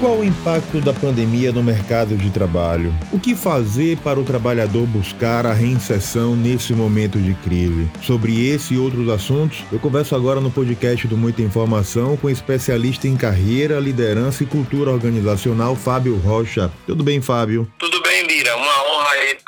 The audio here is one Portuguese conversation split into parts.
Qual o impacto da pandemia no mercado de trabalho? O que fazer para o trabalhador buscar a reinserção nesse momento de crise? Sobre esse e outros assuntos, eu converso agora no podcast do Muita Informação com o especialista em carreira, liderança e cultura organizacional, Fábio Rocha. Tudo bem, Fábio? Tudo bem, Lira. Uma honra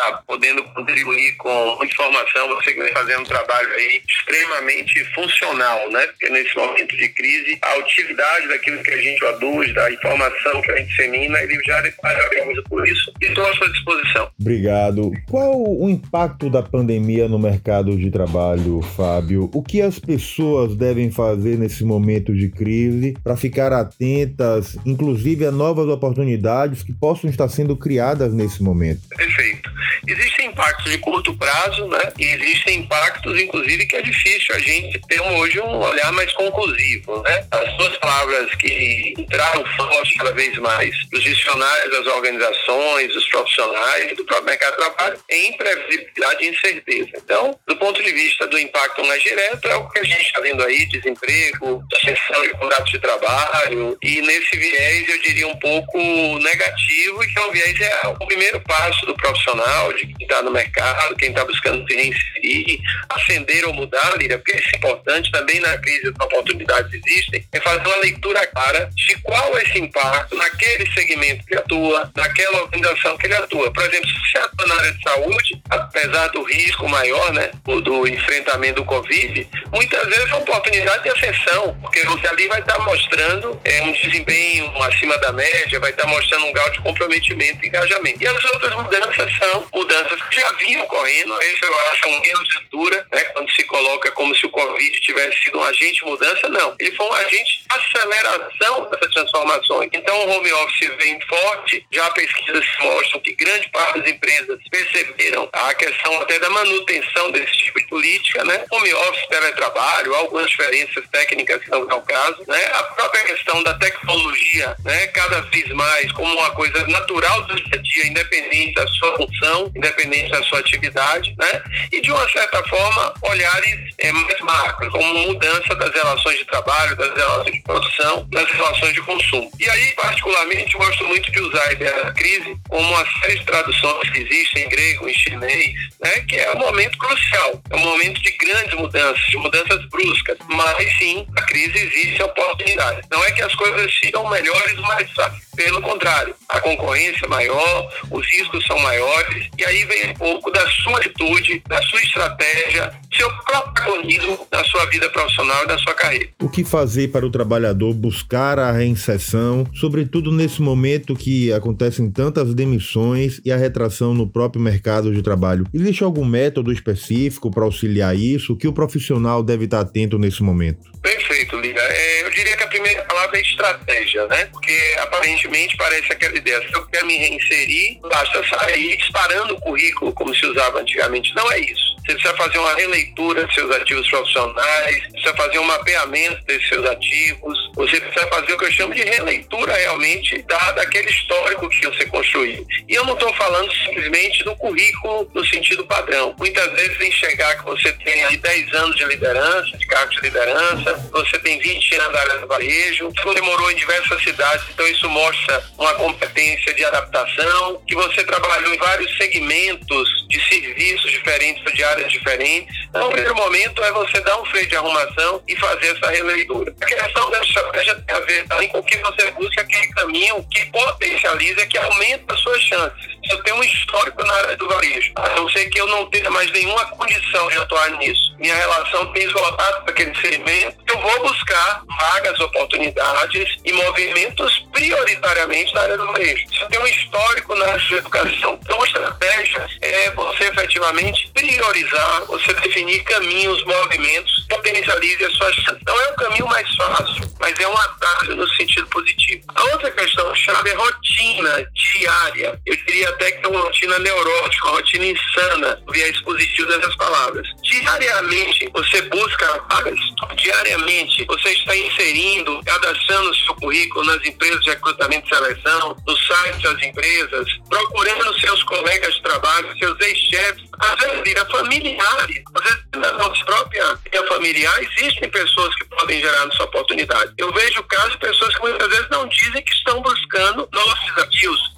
estar podendo contribuir com informação. Você que vem fazendo um trabalho aí extremamente funcional, né? Porque nesse momento de crise, a utilidade daquilo que a gente produz, da informação informação que a gente dissemina, ele já parabéns por isso e estou à sua disposição. Obrigado. Qual o impacto da pandemia no mercado de trabalho, Fábio? O que as pessoas devem fazer nesse momento de crise para ficar atentas, inclusive a novas oportunidades que possam estar sendo criadas nesse momento? Perfeito. Existem impactos de curto prazo, né? E existem impactos, inclusive, que é difícil a gente ter hoje um olhar mais conclusivo, né? As duas palavras que entraram forte cada vez mais nos dicionários das organizações, dos profissionais do próprio mercado de trabalho é imprevisibilidade e incerteza. Então, do ponto de vista do impacto mais direto, é o que a gente está vendo aí, desemprego, ascensão de contratos de trabalho, e nesse viés eu diria um pouco negativo, e que é um viés é o primeiro passo do profissional, de quem está no mercado, quem está buscando se reinserir, ascender ou mudar, Lira, porque isso é importante também na crise as oportunidades existem, é fazer uma leitura clara de qual é esse impacto naquele segmento que atua, naquela organização que ele atua. Por exemplo, se você atua na área de saúde, apesar do risco maior, né, do enfrentamento do Covid, muitas vezes é uma oportunidade de ascensão, porque você ali vai estar mostrando é, um desempenho acima da média, vai estar mostrando um grau de comprometimento e engajamento. E as outras mudanças são mudanças já vinham ocorrendo, acho um erro de leitura, né, quando se coloca como se o Covid tivesse sido um agente de mudança, não. Ele foi um agente de aceleração dessas transformações. Então, o home office vem forte, já pesquisas mostram que grande parte das empresas perceberam a questão até da manutenção desse tipo de política, né? Home office, teletrabalho, algumas diferenças técnicas que não é o caso, né? A própria questão da tecnologia, né? Cada vez mais como uma coisa natural do dia a dia, independente da sua função, independente da sua atividade, né? E de uma certa forma, olhares é, mais macros, como mudança das relações de trabalho, das relações de produção, das relações de consumo. E aí, particularmente, gosto muito de usar a ideia da crise como uma série de traduções que existem em grego, em chinês, né? Que é um momento crucial, é um momento de grandes mudanças, de mudanças bruscas. Mas sim, a crise existe a oportunidade. Não é que as coisas sejam melhores fáceis. Pelo contrário, a concorrência é maior, os riscos são maiores, e aí vem um pouco da sua atitude, da sua estratégia, seu protagonismo na sua vida profissional e na sua carreira. O que fazer para o trabalhador buscar a reinserção, sobretudo nesse momento que acontecem tantas demissões e a retração no próprio mercado de trabalho? Existe algum método específico para auxiliar isso? O que o profissional deve estar atento nesse momento? Perfeito, Liga. É, eu diria que a primeira palavra é estratégia, né? Porque aparentemente parece aquela ideia, se eu quero me reinserir, basta sair disparando o currículo como se usava antigamente. Não é isso. Você precisa fazer uma releitura dos seus ativos profissionais, precisa fazer um mapeamento desses seus ativos, você precisa fazer o que eu chamo de releitura realmente da, daquele histórico que você construiu. E eu não estou falando simplesmente do currículo no sentido padrão. Muitas vezes enxergar que você tem aí 10 anos de liderança, de cargo de liderança, você tem 20 anos na área do varejo, você morou em diversas cidades, então isso mostra uma competência de adaptação, que você trabalhou em vários segmentos de serviços diferentes, de áreas diferentes. Então, o primeiro momento é você dar um freio de arrumação e fazer essa releitura. A questão dessa estratégia tem a ver também com que você busca aquele caminho que potencializa, que aumenta as suas chances. Eu tenho um histórico na área do varejo, a não ser que eu não tenha mais nenhuma condição de atuar nisso. Minha relação tem voltado para aquele segmento, eu vou buscar vagas, oportunidades e movimentos prioritariamente na área do varejo. Se eu tenho um histórico na área de educação, então a estratégia é você efetivamente priorizar, você definir caminhos, movimentos, potencialize as suas chances. Não é o caminho mais fácil, mas é um atalho no sentido positivo. A outra questão chave é rotina diária. Eu diria até que é uma rotina neurótica, uma rotina insana, viés positivo dessas palavras. Diariamente você busca vagas, diariamente você está inserindo, cadastrando o seu currículo nas empresas de recrutamento e seleção, no site das empresas, procurando seus colegas de trabalho, seus ex-chefes, às vezes vira familiares, às vezes na nossa própria familiar existem pessoas que podem gerar essa oportunidade. Eu vejo casos caso, pessoas que muitas vezes não dizem que estão buscando novos desafios,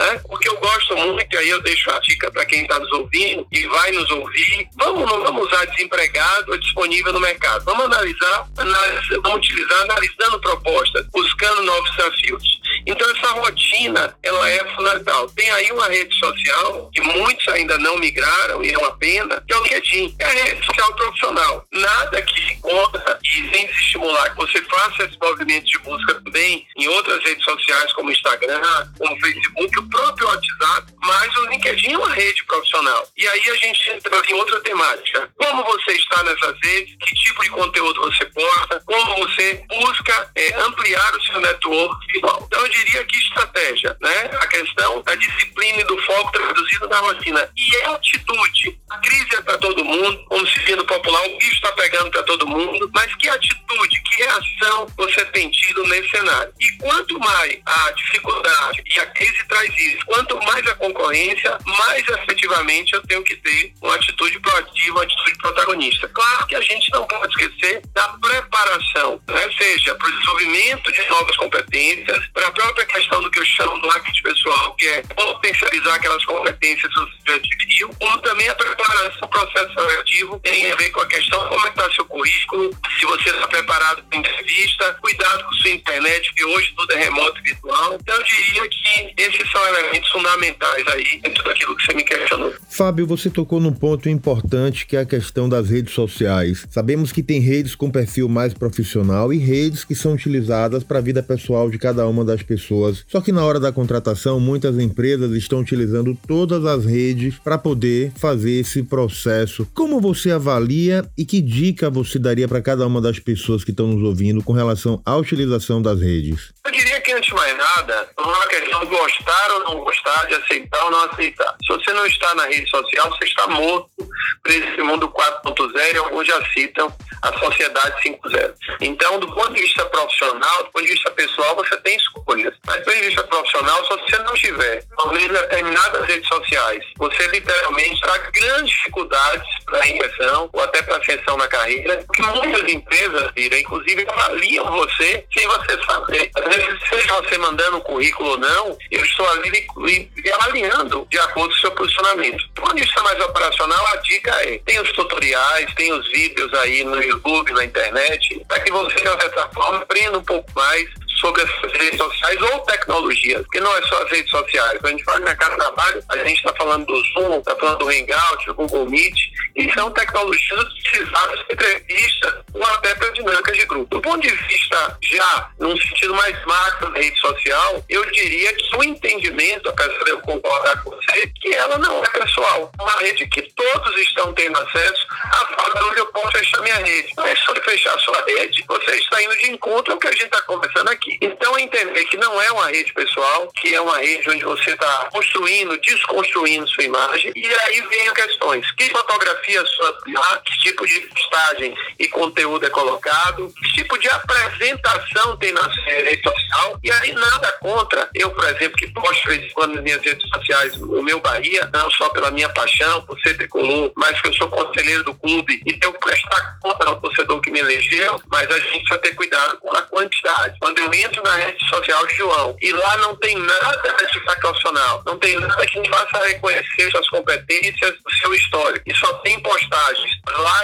né? Porque eu gosto muito, e aí eu deixo a dica para quem está nos ouvindo e vai nos ouvir, vamos, vamos usar desempregado disponível no mercado. Vamos analisar, analisar vamos utilizar analisando propostas, buscando novos desafios. Então essa rotina, ela é fundamental. Tem aí uma rede social que muitos ainda não migraram e é uma pena, que é o LinkedIn. É a rede social profissional. Nada estimular que você faça esse movimento de busca também em outras redes sociais como Instagram, como Facebook, o próprio WhatsApp, mas o LinkedIn é uma rede profissional. E aí a gente entra em outra temática. Como você está nessas redes, que tipo de conteúdo você posta, como você busca é, ampliar o seu network visual. Então eu diria que estratégia, né? A questão da disciplina e do foco traduzido na rotina. E é atitude. A crise é para todo mundo, como se popular, o bicho está pegando para todo mundo, mas que atitude, que reação você tem tido nesse cenário? E quanto mais a dificuldade e a crise traz isso, quanto mais a concorrência, mais efetivamente eu tenho que ter uma atitude proativa, uma atitude protagonista. Claro que a gente não pode esquecer da preparação, né? seja para o desenvolvimento de novas competências, para a própria questão do que eu chamo do marketing pessoal, que é potencializar aquelas competências que você adquiriu, como também a preparação, o processo seletivo tem a ver com a questão como é está seu currículo, se você está preparado para entrevista, cuidado com sua internet, que hoje tudo é remoto e virtual. Então eu diria que esses são elementos fundamentais aí dentro daquilo que você me questionou. Fábio, você tocou num ponto importante que é a questão das redes sociais. Sabemos que tem redes com perfil mais profissional e redes que são utilizadas para a vida pessoal de cada uma das pessoas. Só que na hora da contratação, muitas empresas estão utilizando todas as redes para poder fazer esse processo. Como você avalia e que dica você daria para cada uma das pessoas que estão nos ouvindo com relação à utilização das redes? Eu diria que, antes de mais nada, uma questão de gostar ou não gostar, de aceitar ou não aceitar. Se você não está na rede social, você está morto para esse mundo 4.0 e alguns já citam a sociedade 5.0. Então, do ponto de vista profissional, do ponto de vista pessoal, você tem escolhas. Mas do ponto de vista profissional, se você não tiver, talvez determinadas redes sociais, você literalmente terá grandes dificuldades para a inversão ou até para ascensão na carreira, porque muitas empresas, inclusive, avaliam você sem você saber. Às vezes, seja você mandando um currículo ou não, eu estou ali avaliando de acordo com o seu posicionamento. Do ponto de vista mais operacional, a dica é, tem os tutoriais, tem os vídeos aí no YouTube, na internet, para que você, de certa forma, aprenda um pouco mais sobre as redes sociais ou tecnologias, porque não é só as redes sociais. Quando a gente fala de mercado de trabalho, a gente está falando do Zoom, está falando do Hangout, do Google Meet, e são tecnologias utilizadas para entrevistas ou até para dinâmicas de grupo. Do ponto de vista já, num sentido mais macro da rede social, eu diria que o entendimento, apesar de eu concordar com você, que ela não é pessoal. Uma rede que todos estão tendo acesso a forma onde eu posso fechar minha rede. Não é só fechar a sua rede, você está indo de encontro ao que a gente está conversando aqui. Então, entender que não é uma rede pessoal, que é uma rede onde você está construindo, desconstruindo sua imagem, e aí vem questões. Que fotografia sua, que tipo de postagem e conteúdo é colocado, que tipo de apresentação tem na rede social, e aí nada contra. Eu, por exemplo, que posto de vez em quando nas minhas redes sociais o meu Bahia, não só pela minha paixão por ser tricolor, mas que eu sou conselheiro do clube e tenho que prestar conta ao torcedor que me elegeu, mas a gente precisa ter cuidado com a quantidade. Quando eu entro na rede social de João e lá não tem nada satisfacional, não tem nada que me faça reconhecer suas competências, o seu histórico, e só tem postagens,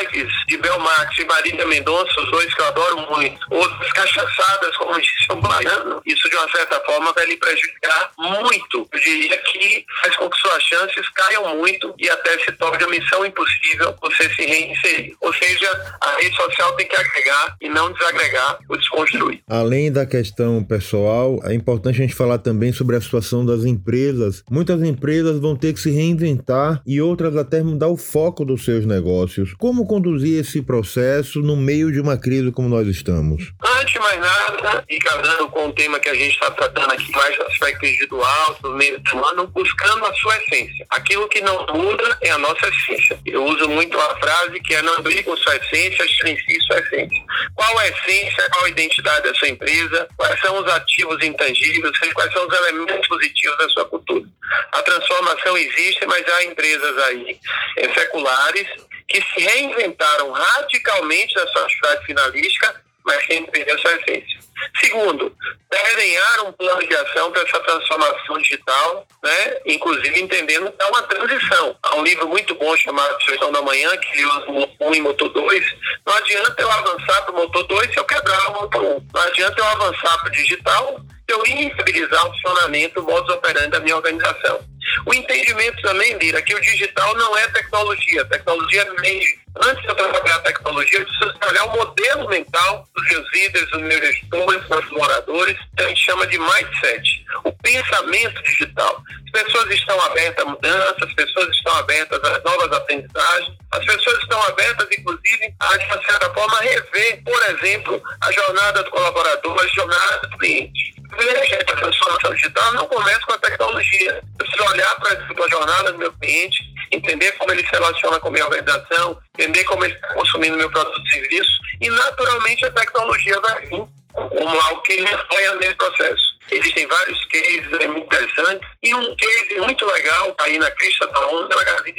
lives de Belmax e Marília Mendonça, os dois que eu adoro muito, outras cachaçadas, como disse o Baiano, isso de uma certa forma vai lhe prejudicar muito. Eu diria que faz com que suas chances caiam muito e até se torne a missão impossível você se reinserir. Ou seja, a rede social tem que agregar e não desagregar ou desconstruir. Além da questão pessoal, é importante a gente falar também sobre a situação das empresas. Muitas empresas vão ter que se reinventar e outras até mudar o foco dos seus negócios. Como conduzir esse processo no meio de uma crise como nós estamos? Antes de mais nada, e casando com o tema que a gente está tratando aqui, mais do aspecto individual, do meio humano, buscando a sua essência. Aquilo que não muda é a nossa essência. Eu uso muito a frase que é não brigue com sua essência, silencie sua essência. Qual a essência, qual a identidade da sua empresa, quais são os ativos intangíveis, quais são os elementos positivos da sua cultura. A transformação existe, mas há empresas aí é, seculares que se reinventaram radicalmente na sua atividade finalística, mas perder a sua essência. Segundo, desenhar um plano de ação para essa transformação digital, né? inclusive entendendo que é uma transição. Há um livro muito bom chamado Sugestão da Manhã, que usa motor 1 e motor 2. Não adianta eu avançar para o motor 2 se eu quebrar o motor 1. Não adianta eu avançar para o digital eu instabilizar o funcionamento, o modus operandi da minha organização. O entendimento também, Lira, que o digital não é tecnologia, tecnologia é meio. Antes de eu trabalhar a tecnologia, eu preciso trabalhar o modelo mental dos meus líderes, dos meus gestores, dos moradores, que a gente chama de mindset, o pensamento digital. As pessoas estão abertas à mudança, as pessoas estão abertas às novas aprendizagens, as pessoas estão abertas, inclusive, a, de certa forma, rever, por exemplo, a jornada do colaborador, a jornada do cliente a transformação digital não começa com a tecnologia. Eu preciso olhar para a jornada do meu cliente, entender como ele se relaciona com a minha organização, entender como ele está consumindo meu produto e serviço, e naturalmente a tecnologia vai vir como algo que ele apoia nesse processo. Existem vários cases é muito interessantes e um case muito legal tá aí na crista da onda é a Magazine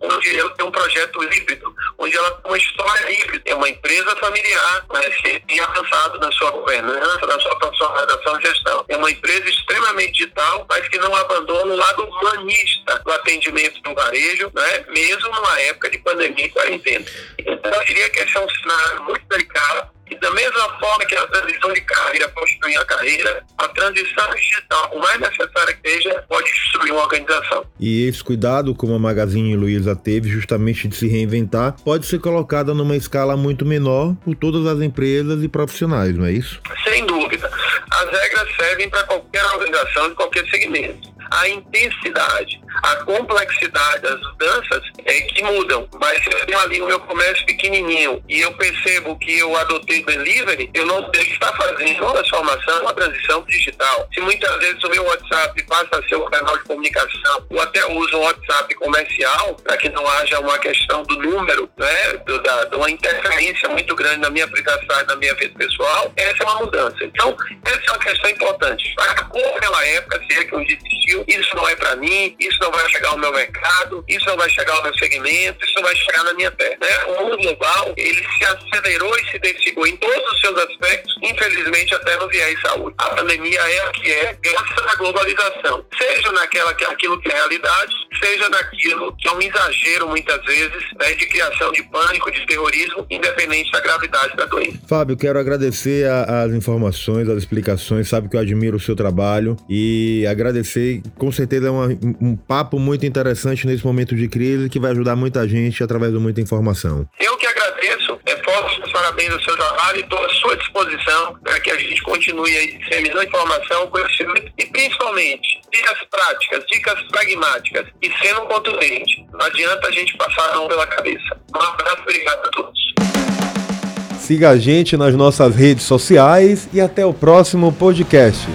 onde ela tem um projeto híbrido, onde ela tem uma história híbrida. É uma empresa familiar, mas que tem avançado na sua governança, na sua profissionalização e gestão. É uma empresa extremamente digital, mas que não abandona o lado humanista do atendimento no varejo, né? mesmo numa época de pandemia e quarentena. Então, eu diria que esse é um cenário muito delicado e da mesma forma que a transição de carreira destruir a carreira, a transição digital, por mais necessária que seja, pode destruir uma organização. E esse cuidado, como a Magazine Luiza teve, justamente de se reinventar, pode ser colocada numa escala muito menor por todas as empresas e profissionais, não é isso? Sem dúvida. As regras servem para qualquer organização de qualquer segmento a intensidade, a complexidade das mudanças é que mudam. Mas se eu tenho ali o meu comércio pequenininho e eu percebo que eu adotei delivery, eu não devo estar fazendo uma transformação, uma transição digital. Se muitas vezes o meu WhatsApp passa a ser um canal de comunicação, ou até uso um WhatsApp comercial, para que não haja uma questão do número, né, do, da, de uma interferência muito grande na minha aplicação na minha vida pessoal, essa é uma mudança. Então, essa é uma questão importante. Acabou aquela época, se é que dia existiu, isso não é para mim, isso não vai chegar ao meu mercado, isso não vai chegar ao meu segmento, isso não vai chegar na minha terra. Né? O mundo global, ele se acelerou e se intensificou em todos os seus aspectos, infelizmente até no viés saúde. A pandemia é a que é graças à globalização, seja naquela que é aquilo que é realidade, seja naquilo que é um exagero muitas vezes né, de criação de pânico, de terrorismo, independente da gravidade da doença. Fábio, quero agradecer a, as informações, as explicações, sabe que eu admiro o seu trabalho e agradecer com certeza é uma, um papo muito interessante nesse momento de crise que vai ajudar muita gente através de muita informação. Eu que parabéns ao seu trabalho e estou à sua disposição para que a gente continue aí disseminando informação, conhecimento e principalmente dicas práticas, dicas pragmáticas e sendo contundente. Não adianta a gente passar a mão pela cabeça. Um abraço, obrigado a todos. Siga a gente nas nossas redes sociais e até o próximo podcast.